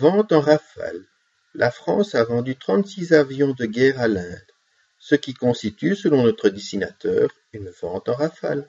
Vente en rafale. La France a vendu trente-six avions de guerre à l'Inde, ce qui constitue, selon notre dessinateur, une vente en rafale.